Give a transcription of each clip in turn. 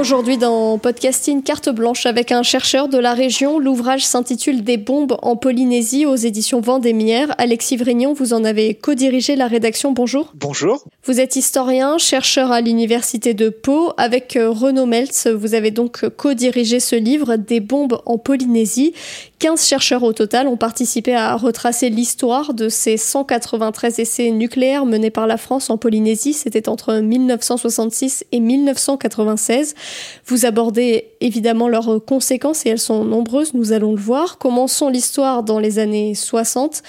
Aujourd'hui dans Podcasting Carte Blanche avec un chercheur de la région, l'ouvrage s'intitule Des bombes en Polynésie aux éditions Vendémiaire. Alexis Vrignon, vous en avez co-dirigé la rédaction. Bonjour. Bonjour. Vous êtes historien, chercheur à l'université de Pau. Avec euh, Renaud Meltz, vous avez donc co-dirigé ce livre Des bombes en Polynésie. 15 chercheurs au total ont participé à retracer l'histoire de ces 193 essais nucléaires menés par la France en Polynésie. C'était entre 1966 et 1996. Vous abordez évidemment leurs conséquences et elles sont nombreuses, nous allons le voir. Commençons l'histoire dans les années 60.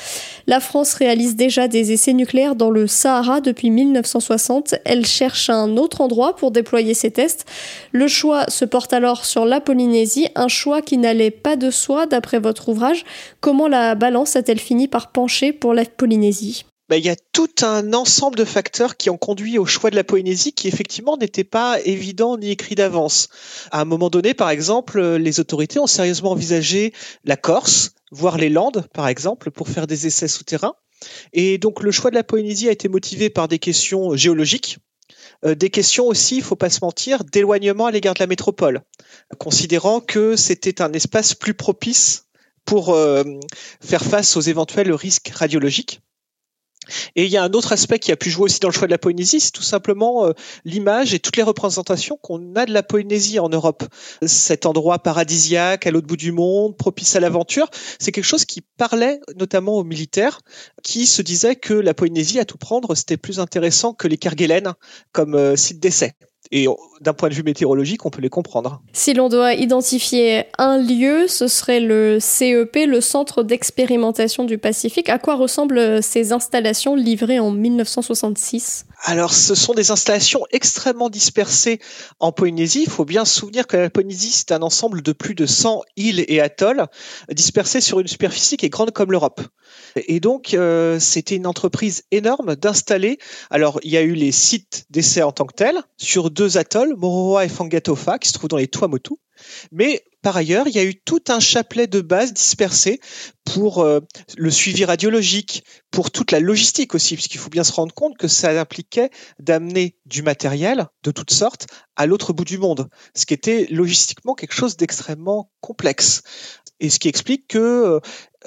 La France réalise déjà des essais nucléaires dans le Sahara depuis 1960. Elle cherche un autre endroit pour déployer ses tests. Le choix se porte alors sur la Polynésie, un choix qui n'allait pas de soi d'après votre ouvrage. Comment la balance a-t-elle fini par pencher pour la Polynésie? Bah, il y a tout un ensemble de facteurs qui ont conduit au choix de la Polynésie qui effectivement n'était pas évident ni écrit d'avance. À un moment donné, par exemple, les autorités ont sérieusement envisagé la Corse, voire les Landes, par exemple, pour faire des essais souterrains. Et donc le choix de la Polynésie a été motivé par des questions géologiques, euh, des questions aussi, il faut pas se mentir, d'éloignement à l'égard de la métropole, considérant que c'était un espace plus propice pour euh, faire face aux éventuels risques radiologiques. Et il y a un autre aspect qui a pu jouer aussi dans le choix de la Polynésie, c'est tout simplement euh, l'image et toutes les représentations qu'on a de la Polynésie en Europe. Cet endroit paradisiaque à l'autre bout du monde, propice à l'aventure, c'est quelque chose qui parlait notamment aux militaires qui se disaient que la Polynésie à tout prendre, c'était plus intéressant que les Kerguelen comme euh, site d'essai. Et d'un point de vue météorologique, on peut les comprendre. Si l'on doit identifier un lieu, ce serait le CEP, le Centre d'expérimentation du Pacifique. À quoi ressemblent ces installations livrées en 1966 alors, ce sont des installations extrêmement dispersées en Polynésie. Il faut bien se souvenir que la Polynésie, c'est un ensemble de plus de 100 îles et atolls dispersés sur une superficie qui est grande comme l'Europe. Et donc, euh, c'était une entreprise énorme d'installer. Alors, il y a eu les sites d'essai en tant que tels sur deux atolls, Moroa et Fangatofa, qui se trouvent dans les Tuamotu. Mais par ailleurs, il y a eu tout un chapelet de bases dispersées pour euh, le suivi radiologique, pour toute la logistique aussi, puisqu'il faut bien se rendre compte que ça impliquait d'amener du matériel de toutes sortes à l'autre bout du monde, ce qui était logistiquement quelque chose d'extrêmement complexe. Et ce qui explique que euh,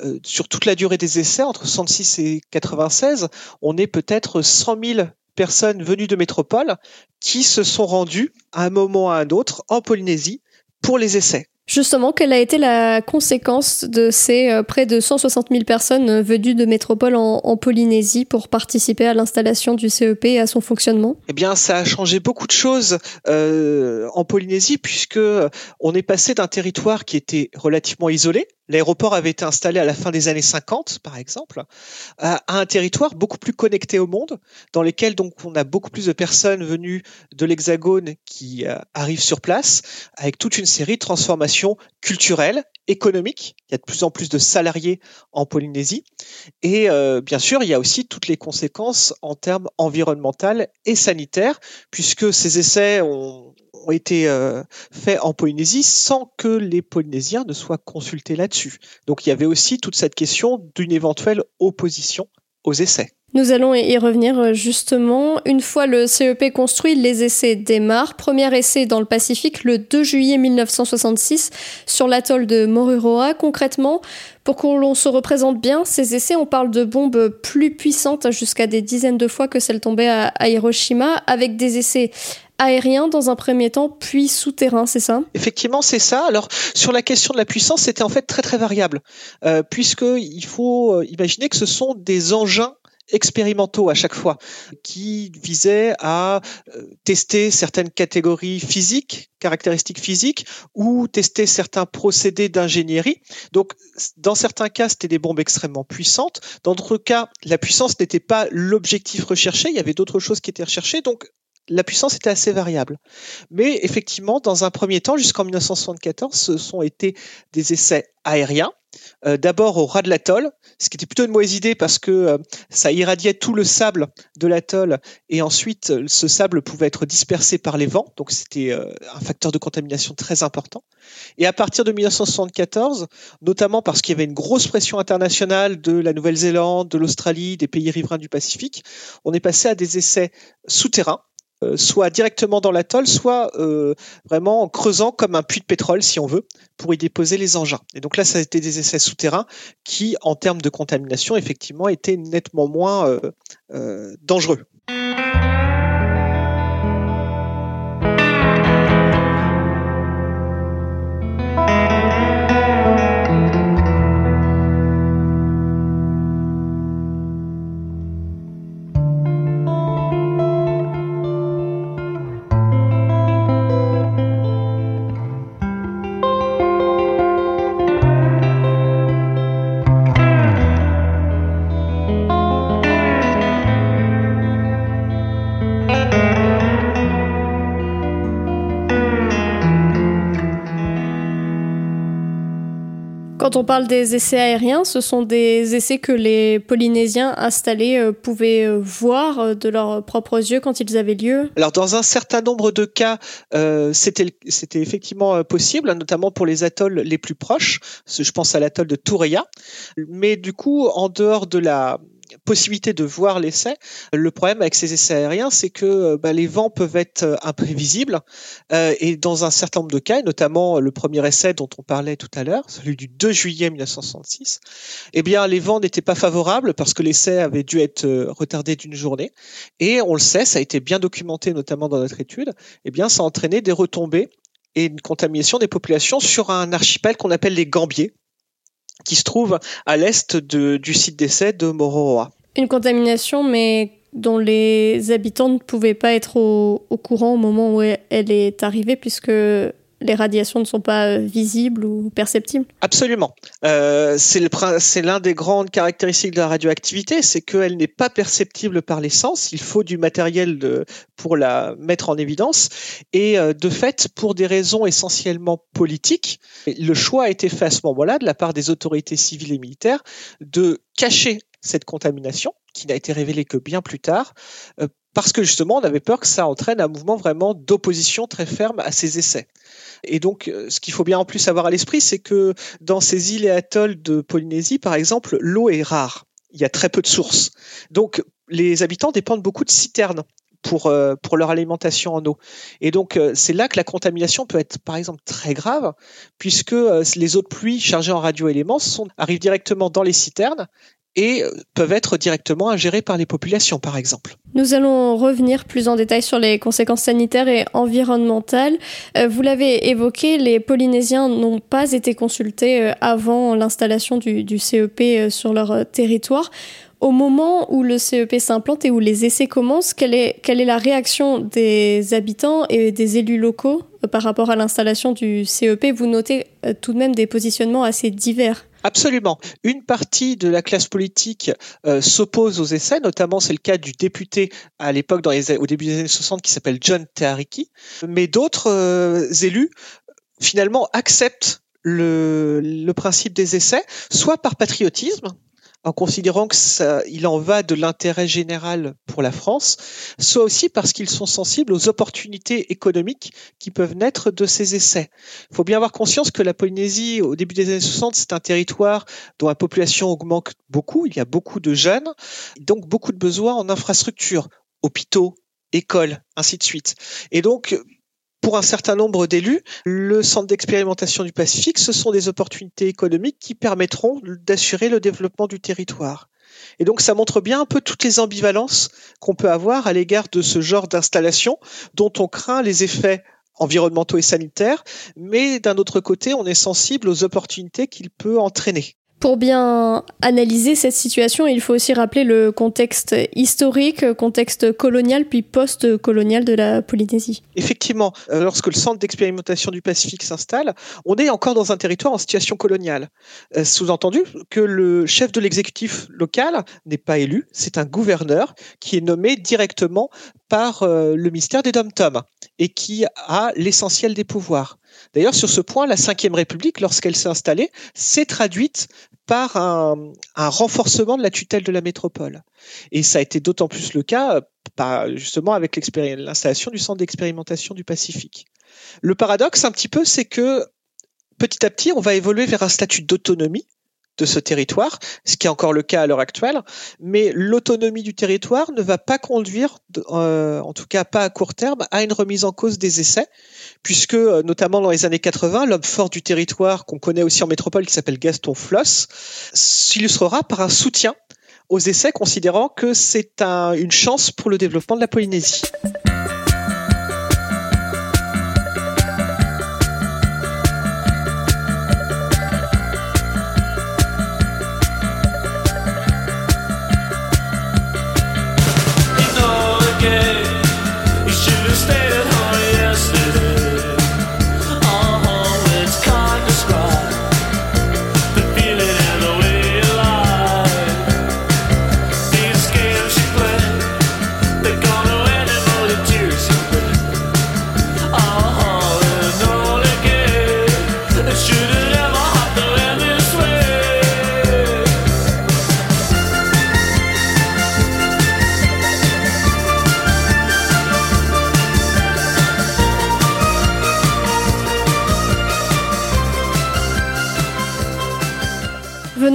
euh, sur toute la durée des essais, entre 66 et 96, on est peut-être 100 000 personnes venues de métropole qui se sont rendues à un moment ou à un autre en Polynésie pour les essais. Justement, quelle a été la conséquence de ces euh, près de 160 000 personnes euh, venues de métropole en, Polynésie pour participer à l'installation du CEP et à son fonctionnement? Eh bien, ça a changé beaucoup de choses euh, en Polynésie puisque on est passé d'un territoire qui était relativement isolé, L'aéroport avait été installé à la fin des années 50, par exemple, à un territoire beaucoup plus connecté au monde, dans lequel donc on a beaucoup plus de personnes venues de l'Hexagone qui euh, arrivent sur place, avec toute une série de transformations culturelles, économiques. Il y a de plus en plus de salariés en Polynésie, et euh, bien sûr, il y a aussi toutes les conséquences en termes environnementaux et sanitaires, puisque ces essais ont ont été euh, faits en Polynésie sans que les Polynésiens ne soient consultés là-dessus. Donc il y avait aussi toute cette question d'une éventuelle opposition aux essais. Nous allons y revenir euh, justement. Une fois le CEP construit, les essais démarrent. Premier essai dans le Pacifique le 2 juillet 1966 sur l'atoll de Moruroa. Concrètement, pour qu'on l'on se représente bien, ces essais, on parle de bombes plus puissantes, jusqu'à des dizaines de fois que celles tombées à, Hiroshima, avec des essais aérien dans un premier temps, puis souterrain, c'est ça? Effectivement, c'est ça. Alors sur la question de la puissance, c'était en fait très très variable, euh, puisque il faut euh, imaginer que ce sont des engins expérimentaux à chaque fois, qui visaient à euh, tester certaines catégories physiques, caractéristiques physiques, ou tester certains procédés d'ingénierie. Donc, dans certains cas, c'était des bombes extrêmement puissantes. Dans d'autres cas, la puissance n'était pas l'objectif recherché. Il y avait d'autres choses qui étaient recherchées. Donc, la puissance était assez variable. Mais effectivement, dans un premier temps, jusqu'en 1974, ce sont été des essais aériens. Euh, d'abord au ras de l'atoll, ce qui était plutôt une mauvaise idée parce que euh, ça irradiait tout le sable de l'atoll et ensuite euh, ce sable pouvait être dispersé par les vents, donc c'était un facteur de contamination très important. Et à partir de 1974, notamment parce qu'il y avait une grosse pression internationale de la Nouvelle-Zélande, de l'Australie, des pays riverains du Pacifique, on est passé à des essais souterrains soit directement dans l'atoll, soit euh, vraiment en creusant comme un puits de pétrole, si on veut, pour y déposer les engins. Et donc là, ça a été des essais souterrains qui, en termes de contamination, effectivement, étaient nettement moins euh, dangereux. Quand on parle des essais aériens, ce sont des essais que les Polynésiens installés euh, pouvaient euh, voir euh, de leurs propres yeux quand ils avaient lieu Alors dans un certain nombre de cas, c'était effectivement possible, notamment pour les atolls les plus proches. Je pense à l'atoll de Toureya. Mais du coup, en dehors de la possibilité de voir l'essai. Le problème avec ces essais aériens, c'est que euh, bah, les vents peuvent être euh, imprévisibles euh, et dans un certain nombre de cas, notamment le premier essai dont on parlait tout à l'heure, celui du 2 juillet 1966, eh bien les vents n'étaient pas favorables parce que l'essai avait dû être retardé d'une journée et on le sait, ça a été bien documenté notamment dans notre étude, eh ça a entraîné des retombées et une contamination des populations sur un archipel qu'on appelle les Gambiers, qui se trouve à l'est du site d'essai de Mororoa. Une contamination, mais dont les habitants ne pouvaient pas être au, au courant au moment où elle est arrivée, puisque les radiations ne sont pas euh, visibles ou perceptibles? Absolument. Euh, c'est l'un des grandes caractéristiques de la radioactivité, c'est qu'elle n'est pas perceptible par les sens. Il faut du matériel pour la mettre en évidence. Et euh, de fait, pour des raisons essentiellement politiques, le choix a été fait à ce moment-là de la part des autorités civiles et militaires de cacher cette contamination, qui n'a été révélée que bien plus tard, parce que justement, on avait peur que ça entraîne un mouvement vraiment d'opposition très ferme à ces essais. Et donc, euh, ce qu'il faut bien en plus avoir à l'esprit, c'est que dans ces îles et atolls de Polynésie, par exemple, l'eau est rare. Il y a très peu de sources. Donc, les habitants dépendent beaucoup de citernes pour, euh, leur alimentation en eau. Et donc, euh, c'est là que la contamination peut être, par exemple, très grave, puisque les eaux de pluie chargées en radioéléments arrivent directement dans les citernes et euh, peuvent être directement ingérés par les populations, par exemple. Nous allons revenir plus en détail sur les conséquences sanitaires et environnementales. Euh, vous l'avez évoqué, les Polynésiens n'ont pas été consultés euh, avant l'installation du, CEP sur leur territoire. Au moment où le CEP s'implante et où les essais commencent, quelle est la réaction des habitants et des élus locaux par rapport à l'installation du CEP Vous notez tout de même des positionnements assez divers. Absolument. Une partie de la classe politique euh, s'oppose aux essais, notamment c'est le cas du député à l'époque, au début des années 60, qui s'appelle John Tehariki. Mais d'autres euh, élus, finalement, acceptent le principe des essais, soit par patriotisme, en considérant que ça, il en va de l'intérêt général pour la France, soit aussi parce qu'ils sont sensibles aux opportunités économiques qui peuvent naître de ces essais. Il faut bien avoir conscience que la Polynésie, au début des années 60, c'est un territoire dont la population augmente beaucoup, il y a beaucoup de jeunes, donc beaucoup de besoins en infrastructures, hôpitaux, écoles, ainsi de suite. Et donc, pour un certain nombre d'élus, le centre d'expérimentation du Pacifique, ce sont des opportunités économiques qui permettront d'assurer le développement du territoire. Et donc ça montre bien un peu toutes les ambivalences qu'on peut avoir à l'égard de ce genre d'installation dont on craint les effets environnementaux et sanitaires, mais d'un autre côté, on est sensible aux opportunités qu'il peut entraîner. Pour bien analyser cette situation, il faut aussi rappeler le contexte historique, contexte colonial puis post-colonial de la Polynésie. Effectivement, euh, lorsque le centre d'expérimentation du Pacifique s'installe, on est encore dans un territoire en situation coloniale. Euh, sous-entendu que le chef de l'exécutif local n'est pas élu, c'est un gouverneur qui est nommé directement par euh, le ministère des Dom-Tom et qui a l'essentiel des pouvoirs. D'ailleurs, sur ce point, la Ve République, lorsqu'elle s'est installée, s'est traduite par un, renforcement de la tutelle de la métropole. Et ça a été d'autant plus le cas justement avec l'installation du centre d'expérimentation du Pacifique. Le paradoxe un petit peu, c'est que petit à petit, on va évoluer vers un statut d'autonomie de ce territoire, ce qui est encore le cas à l'heure actuelle, mais l'autonomie du territoire ne va pas conduire, euh, en tout cas pas à court terme, à une remise en cause des essais, puisque euh, notamment dans les années 80, l'homme fort du territoire qu'on connaît aussi en métropole, qui s'appelle Gaston Floss, s'illustrera par un soutien aux essais, considérant que c'est une chance pour le développement de la Polynésie.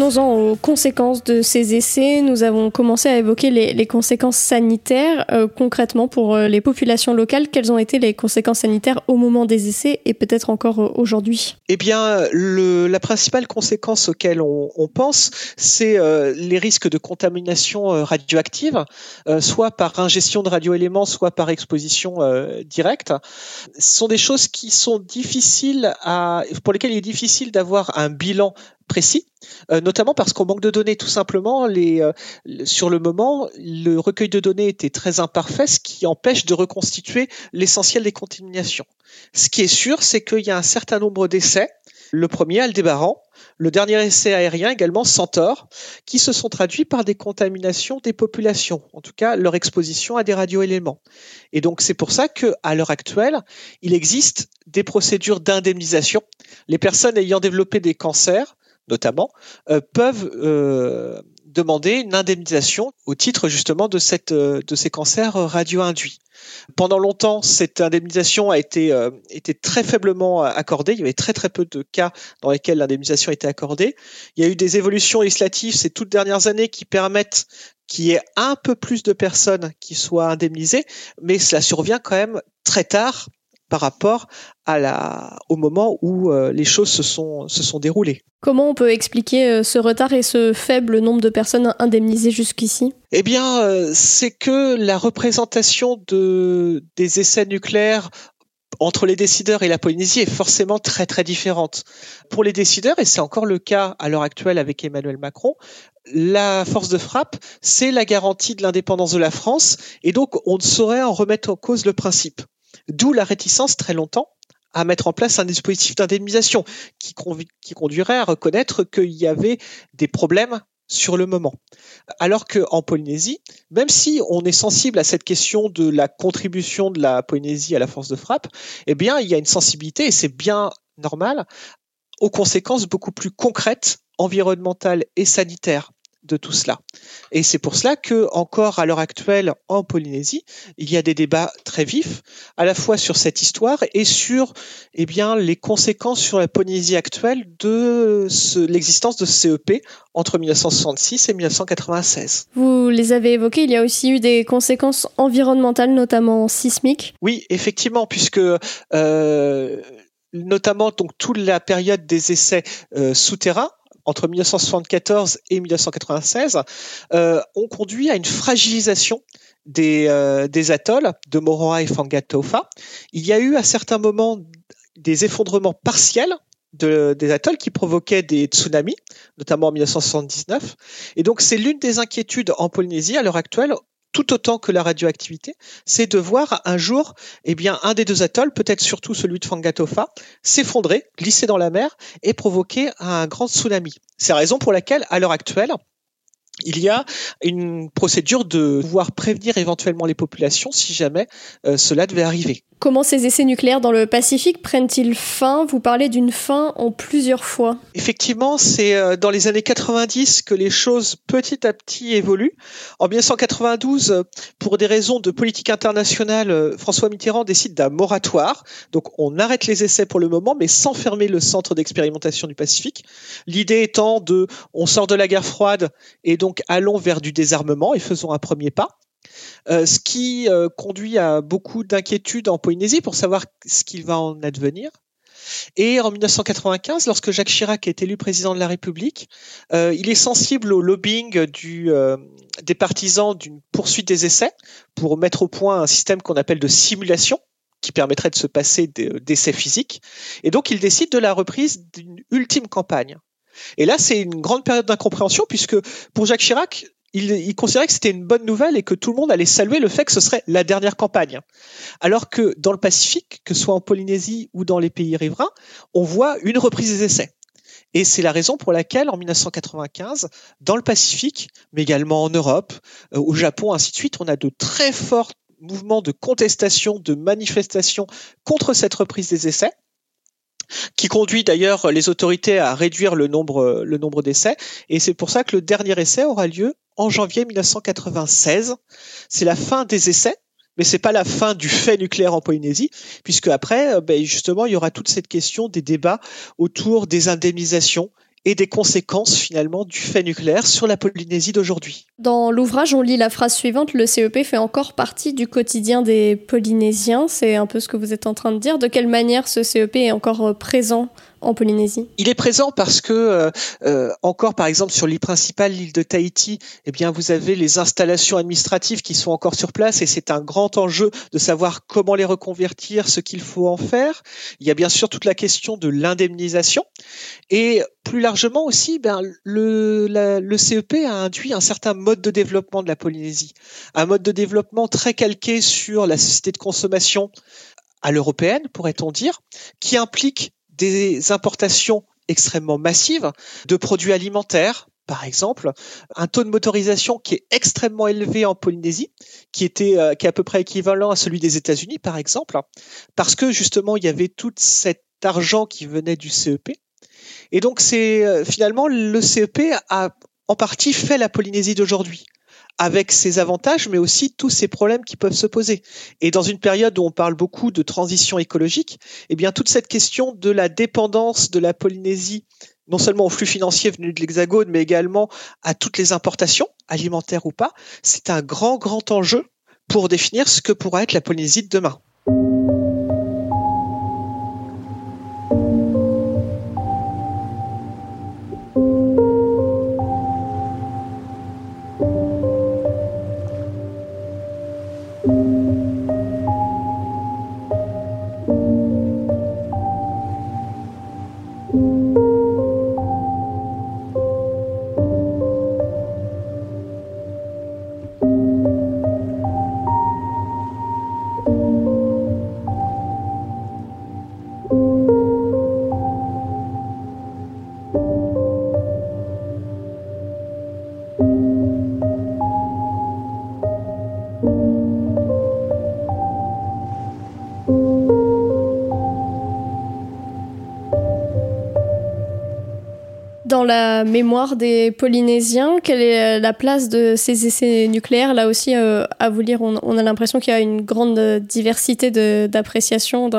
usam conséquences de ces essais. Nous avons commencé à évoquer les, conséquences sanitaires. Euh, concrètement, pour euh, les populations locales, quelles ont été les conséquences sanitaires au moment des essais et peut-être encore euh, aujourd'hui? Eh bien, la principale conséquence auquel on, pense, c'est les risques de contamination radioactive, soit par ingestion de radioéléments, soit par exposition directe. Ce sont des choses qui sont difficiles pour lesquelles il est difficile d'avoir un bilan précis, notamment parce qu'on manque de données. Tout simplement, euh, sur le moment, le recueil de données était très imparfait, ce qui empêche de reconstituer l'essentiel des contaminations. Ce qui est sûr, c'est qu'il y a un certain nombre d'essais. Le premier, Aldébaran, le dernier essai aérien également, Centaure, qui se sont traduits par des contaminations des populations, en tout cas leur exposition à des radioéléments. Et donc c'est pour ça que à l'heure actuelle, il existe des procédures d'indemnisation. Les personnes ayant développé des cancers notamment, euh, peuvent euh, demander une indemnisation au titre justement de, euh, ces cancers radio-induits. Pendant longtemps, cette indemnisation a été, très faiblement accordée. Il y avait très très peu de cas dans lesquels l'indemnisation été accordée. Il y a eu des évolutions législatives ces toutes dernières années qui permettent qu'il y ait un peu plus de personnes qui soient indemnisées, mais cela survient quand même très tard par rapport à la, au moment où euh, les choses se sont, se sont déroulées. Comment on peut expliquer euh, ce retard et ce faible nombre de personnes indemnisées jusqu'ici? Eh bien, euh, c'est que la représentation de, des essais nucléaires entre les décideurs et la Polynésie est forcément très très différente. Pour les décideurs, et c'est encore le cas à l'heure actuelle avec Emmanuel Macron, la force de frappe, c'est la garantie de l'indépendance de la France, et donc on ne saurait en remettre en cause le principe. D'où la réticence très longtemps à mettre en place un dispositif d'indemnisation qui, conduirait à reconnaître qu'il y avait des problèmes sur le moment. Alors qu'en Polynésie, même si on est sensible à cette question de la contribution de la Polynésie à la force de frappe, eh bien, il y a une sensibilité, et c'est bien normal, aux conséquences beaucoup plus concrètes, environnementales et sanitaires de tout cela. Et c'est pour cela que, encore à l'heure actuelle, en Polynésie, il y a des débats très vifs, à la fois sur cette histoire et sur eh bien, les conséquences sur la Polynésie actuelle de l'existence de CEP entre 1966 et 1996. Vous les avez évoqués, il y a aussi eu des conséquences environnementales, notamment sismiques. Oui, effectivement, puisque euh, notamment donc toute la période des essais euh, souterrains entre 1974 et 1996 euh, ont conduit à une fragilisation des, euh, atolls de Moroa et Fangatofa. Il y a eu à certains moments des effondrements partiels de, des atolls qui provoquaient des tsunamis, notamment en 1979. Et donc c'est l'une des inquiétudes en Polynésie à l'heure actuelle tout autant que la radioactivité, c'est de voir un jour, eh bien, un des deux atolls, peut-être surtout celui de Fangatofa, s'effondrer, glisser dans la mer et provoquer un grand tsunami. C'est la raison pour laquelle, à l'heure actuelle, il y a une procédure de pouvoir prévenir éventuellement les populations si jamais euh, cela devait arriver. Comment ces essais nucléaires dans le Pacifique prennent-ils fin? Vous parlez d'une fin en plusieurs fois. Effectivement, c'est euh, dans les années 90 que les choses petit à petit évoluent. En 1992, euh, pour des raisons de politique internationale, François Mitterrand décide d'un moratoire. Donc on arrête les essais pour le moment, mais sans fermer le centre d'expérimentation du Pacifique. L'idée étant de, on sort de la guerre froide et donc allons vers du désarmement et faisons un premier pas. Euh, ce qui euh, conduit à beaucoup d'inquiétudes en Polynésie pour savoir ce qu'il va en advenir. Et en 1995, lorsque Jacques Chirac est élu président de la République, euh, il est sensible au lobbying des partisans d'une poursuite des essais pour mettre au point un système qu'on appelle de simulation qui permettrait de se passer d'essais physiques. Et donc, il décide de la reprise d'une ultime campagne. Et là, c'est une grande période d'incompréhension puisque pour Jacques Chirac, il, considérait que c'était une bonne nouvelle et que tout le monde allait saluer le fait que ce serait la dernière campagne. Alors que dans le Pacifique, que ce soit en Polynésie ou dans les pays riverains, on voit une reprise des essais. Et c'est la raison pour laquelle, en 1995, dans le Pacifique, mais également en Europe, euh, au Japon, ainsi de suite, on a de très forts mouvements de contestation, de manifestation contre cette reprise des essais qui conduit d'ailleurs les autorités à réduire le nombre, d'essais. Et c'est pour ça que le dernier essai aura lieu en janvier 1996. C'est la fin des essais, mais c'est pas la fin du fait nucléaire en Polynésie, puisque après, euh, ben, justement, il y aura toute cette question des débats autour des indemnisations et des conséquences finalement du fait nucléaire sur la Polynésie d'aujourd'hui. Dans l'ouvrage, on lit la phrase suivante le CEP fait encore partie du quotidien des Polynésiens. C'est un peu ce que vous êtes en train de dire. De quelle manière ce CEP est encore présent en Polynésie? Il est présent parce que euh, euh, encore par exemple sur l'île principale, l'île de Tahiti, eh bien vous avez les installations administratives qui sont encore sur place et c'est un grand enjeu de savoir comment les reconvertir, ce qu'il faut en faire. Il y a bien sûr toute la question de l'indemnisation et plus largement aussi, ben, le, le CEP a induit un certain mode de développement de la Polynésie, un mode de développement très calqué sur la société de consommation à l'européenne, pourrait-on dire, qui implique des importations extrêmement massives de produits alimentaires, par exemple, un taux de motorisation qui est extrêmement élevé en Polynésie, qui était euh, est à peu près équivalent à celui des États-Unis, par exemple, parce que justement il y avait tout cet argent qui venait du CEP. Et donc c'est euh, finalement le CEP a en partie fait la Polynésie d'aujourd'hui avec ses avantages, mais aussi tous ces problèmes qui peuvent se poser. Et dans une période où on parle beaucoup de transition écologique, eh bien toute cette question de la dépendance de la Polynésie, non seulement aux flux financiers venus de l'Hexagone, mais également à toutes les importations, alimentaires ou pas, c'est un grand, grand enjeu pour définir ce que pourra être la Polynésie de demain. Mémoire des Polynésiens, quelle est la place de ces essais nucléaires Là aussi, euh, à vous lire, on, a l'impression qu'il y a une grande diversité d'appréciation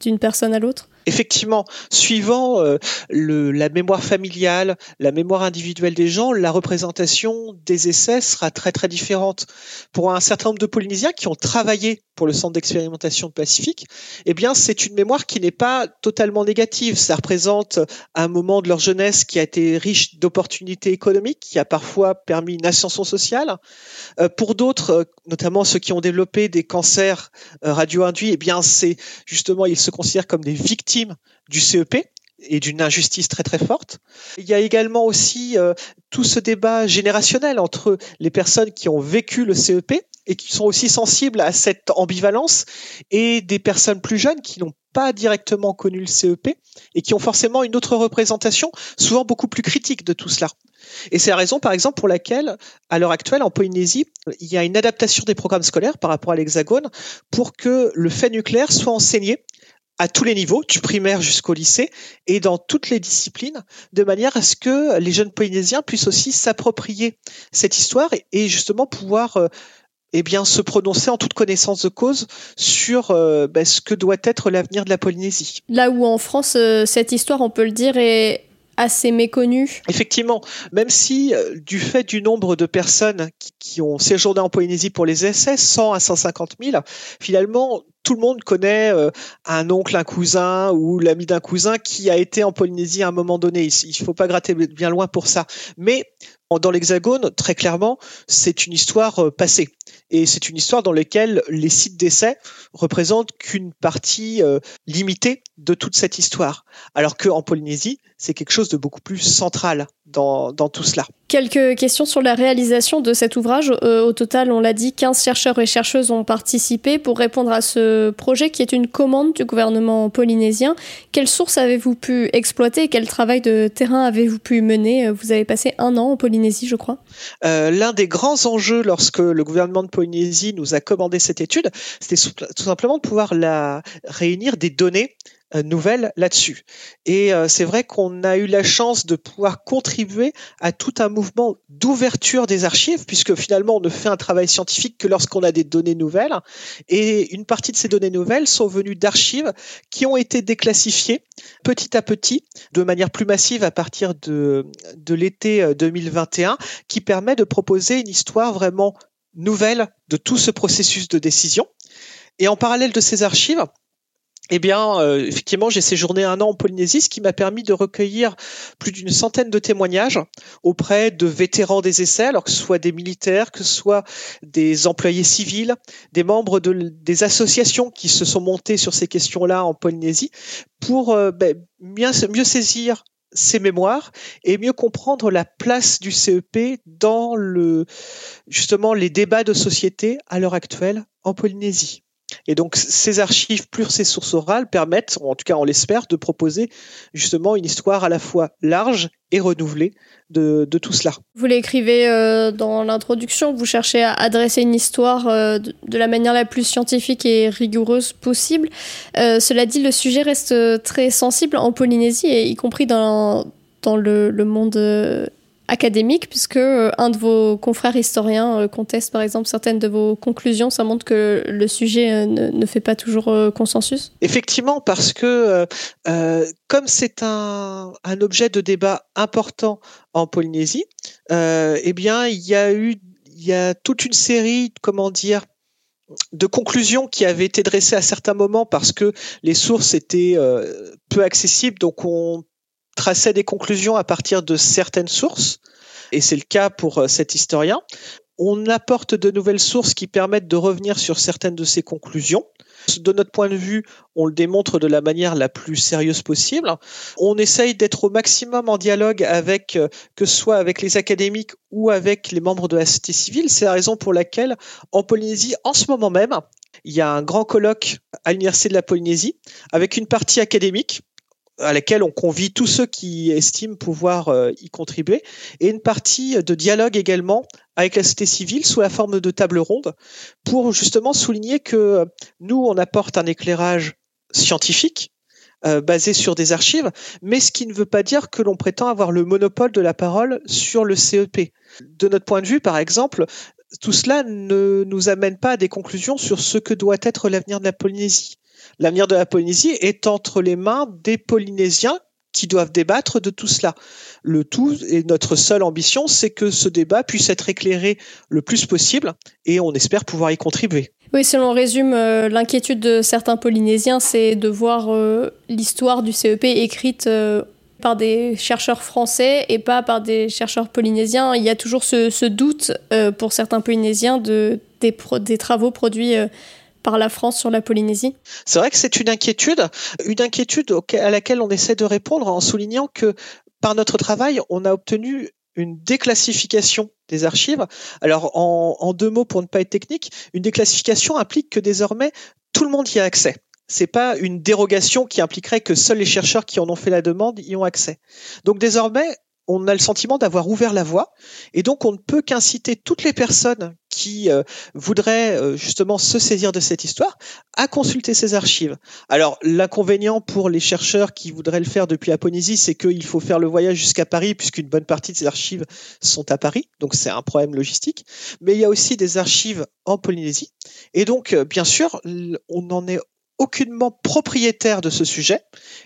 d'une personne à l'autre. Effectivement, suivant euh, la mémoire familiale, la mémoire individuelle des gens, la représentation des essais sera très très différente. Pour un certain nombre de Polynésiens qui ont travaillé pour le centre d'expérimentation Pacifique, eh bien c'est une mémoire qui n'est pas totalement négative. Ça représente un moment de leur jeunesse qui a été riche d'opportunités économiques, qui a parfois permis une ascension sociale. Euh, pour d'autres, euh, notamment ceux qui ont développé des cancers radio-induits, eh bien c'est justement ils se considèrent comme des victimes du CEP et d'une injustice très très forte. Il y a également aussi euh, tout ce débat générationnel entre les personnes qui ont vécu le CEP et qui sont aussi sensibles à cette ambivalence et des personnes plus jeunes qui n'ont pas directement connu le CEP et qui ont forcément une autre représentation, souvent beaucoup plus critique de tout cela. Et c'est la raison, par exemple, pour laquelle, à l'heure actuelle, en Polynésie, il y a une adaptation des programmes scolaires par rapport à l'Hexagone pour que le fait nucléaire soit enseigné à tous les niveaux, du primaire jusqu'au lycée, et dans toutes les disciplines, de manière à ce que les jeunes polynésiens puissent aussi s'approprier cette histoire et, justement pouvoir euh, eh bien, se prononcer en toute connaissance de cause sur euh, bah, ce que doit être l'avenir de la Polynésie. Là où en France, euh, cette histoire, on peut le dire, est assez méconnue. Effectivement, même si du fait du nombre de personnes qui, qui, ont séjourné en Polynésie pour les essais, 100 à 150 000, finalement, tout le monde connaît euh, un oncle, un cousin ou l'ami d'un cousin qui a été en Polynésie à un moment donné. Il ne faut pas gratter bien loin pour ça. Mais dans l'Hexagone, très clairement, c'est une histoire euh, passée. Et c'est une histoire dans laquelle les sites d'essai représentent qu'une partie euh, limitée de toute cette histoire. Alors qu'en Polynésie, c'est quelque chose de beaucoup plus central dans, dans, tout cela. Quelques questions sur la réalisation de cet ouvrage. au total, on l'a dit, 15 chercheurs et chercheuses ont participé pour répondre à ce projet qui est une commande du gouvernement polynésien. Quelles sources avez-vous pu exploiter et quel travail de terrain avez-vous pu mener? Vous avez passé un an en Polynésie, je crois. Euh, l'un des grands enjeux lorsque le gouvernement de Polynésie nous a commandé cette étude, c'était tout simplement de pouvoir la réunir des données nouvelles là-dessus. Et euh, c'est vrai qu'on a eu la chance de pouvoir contribuer à tout un mouvement d'ouverture des archives, puisque finalement on ne fait un travail scientifique que lorsqu'on a des données nouvelles. Et une partie de ces données nouvelles sont venues d'archives qui ont été déclassifiées petit à petit, de manière plus massive à partir de, de l'été 2021, euh, qui permet de proposer une histoire vraiment nouvelle de tout ce processus de décision. Et en parallèle de ces archives, eh bien, euh, effectivement, j'ai séjourné un an en Polynésie, ce qui m'a permis de recueillir plus d'une centaine de témoignages auprès de vétérans des essais, alors que ce soit des militaires, que ce soit des employés civils, des membres de, des associations qui se sont montées sur ces questions-là en Polynésie, pour euh, ben, mieux, saisir ces mémoires et mieux comprendre la place du CEP dans les débats de société à l'heure actuelle en Polynésie. Et donc ces archives plus ces sources orales permettent, en tout cas on l'espère, de proposer justement une histoire à la fois large et renouvelée de, tout cela. Vous l'écrivez euh, dans l'introduction, vous cherchez à adresser une histoire euh, de, la manière la plus scientifique et rigoureuse possible. Euh, cela dit, le sujet reste très sensible en Polynésie, et y compris dans, dans le, le monde académique, puisque euh, un de vos confrères historiens euh, conteste par exemple certaines de vos conclusions. Ça montre que le sujet euh, ne, fait pas toujours consensus. Effectivement, parce que comme c'est un, un, objet de débat important en Polynésie, eh bien, il y a eu il y a toute une série, comment dire, de conclusions qui avaient été dressées à certains moments parce que les sources étaient peu accessibles, donc on traçait des conclusions à partir de certaines sources, et c'est le cas pour euh, cet historien. On apporte de nouvelles sources qui permettent de revenir sur certaines de ces conclusions. De notre point de vue, on le démontre de la manière la plus sérieuse possible. On essaye d'être au maximum en dialogue avec, euh, que ce soit avec les académiques ou avec les membres de la société civile. C'est la raison pour laquelle, en Polynésie, en ce moment même, il y a un grand colloque à l'Université de la Polynésie avec une partie académique à laquelle on convie tous ceux qui estiment pouvoir euh, y contribuer, et une partie de dialogue également avec la société civile sous la forme de table ronde, pour justement souligner que nous, on apporte un éclairage scientifique euh, basé sur des archives, mais ce qui ne veut pas dire que l'on prétend avoir le monopole de la parole sur le CEP. De notre point de vue, par exemple, tout cela ne nous amène pas à des conclusions sur ce que doit être l'avenir de la Polynésie. L'avenir de la Polynésie est entre les mains des Polynésiens qui doivent débattre de tout cela. Le tout et notre seule ambition, c'est que ce débat puisse être éclairé le plus possible et on espère pouvoir y contribuer. Oui, si l'on résume, euh, l'inquiétude de certains Polynésiens, c'est de voir euh, l'histoire du CEP écrite euh, par des chercheurs français et pas par des chercheurs polynésiens. Il y a toujours ce, doute pour certains Polynésiens de, des, des travaux produits par la France sur la Polynésie C'est vrai que c'est une inquiétude, une inquiétude à laquelle on essaie de répondre en soulignant que par notre travail, on a obtenu une déclassification des archives. Alors, en, deux mots, pour ne pas être technique, une déclassification implique que désormais, tout le monde y a accès. C'est pas une dérogation qui impliquerait que seuls les chercheurs qui en ont fait la demande y ont accès. Donc désormais, on a le sentiment d'avoir ouvert la voie et donc on ne peut qu'inciter toutes les personnes qui euh, voudraient euh, justement se saisir de cette histoire à consulter ces archives. Alors l'inconvénient pour les chercheurs qui voudraient le faire depuis la Polynésie, c'est qu'il faut faire le voyage jusqu'à Paris puisqu'une bonne partie de ces archives sont à Paris, donc c'est un problème logistique. Mais il y a aussi des archives en Polynésie et donc euh, bien sûr on n'en est aucunement propriétaire de ce sujet.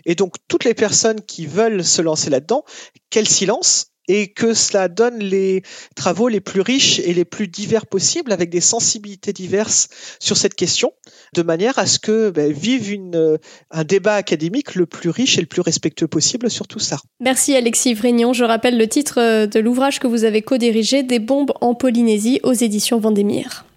Et donc, toutes les personnes qui veulent se lancer là-dedans, quel silence et que cela donne les travaux les plus riches et les plus divers possibles avec des sensibilités diverses sur cette question, de manière à ce que ben, vive une, un débat académique le plus riche et le plus respectueux possible sur tout ça. Merci Alexis Vrignon. Je rappelle le titre de l'ouvrage que vous avez co-dirigé, Des bombes en Polynésie aux éditions Vendémiaire.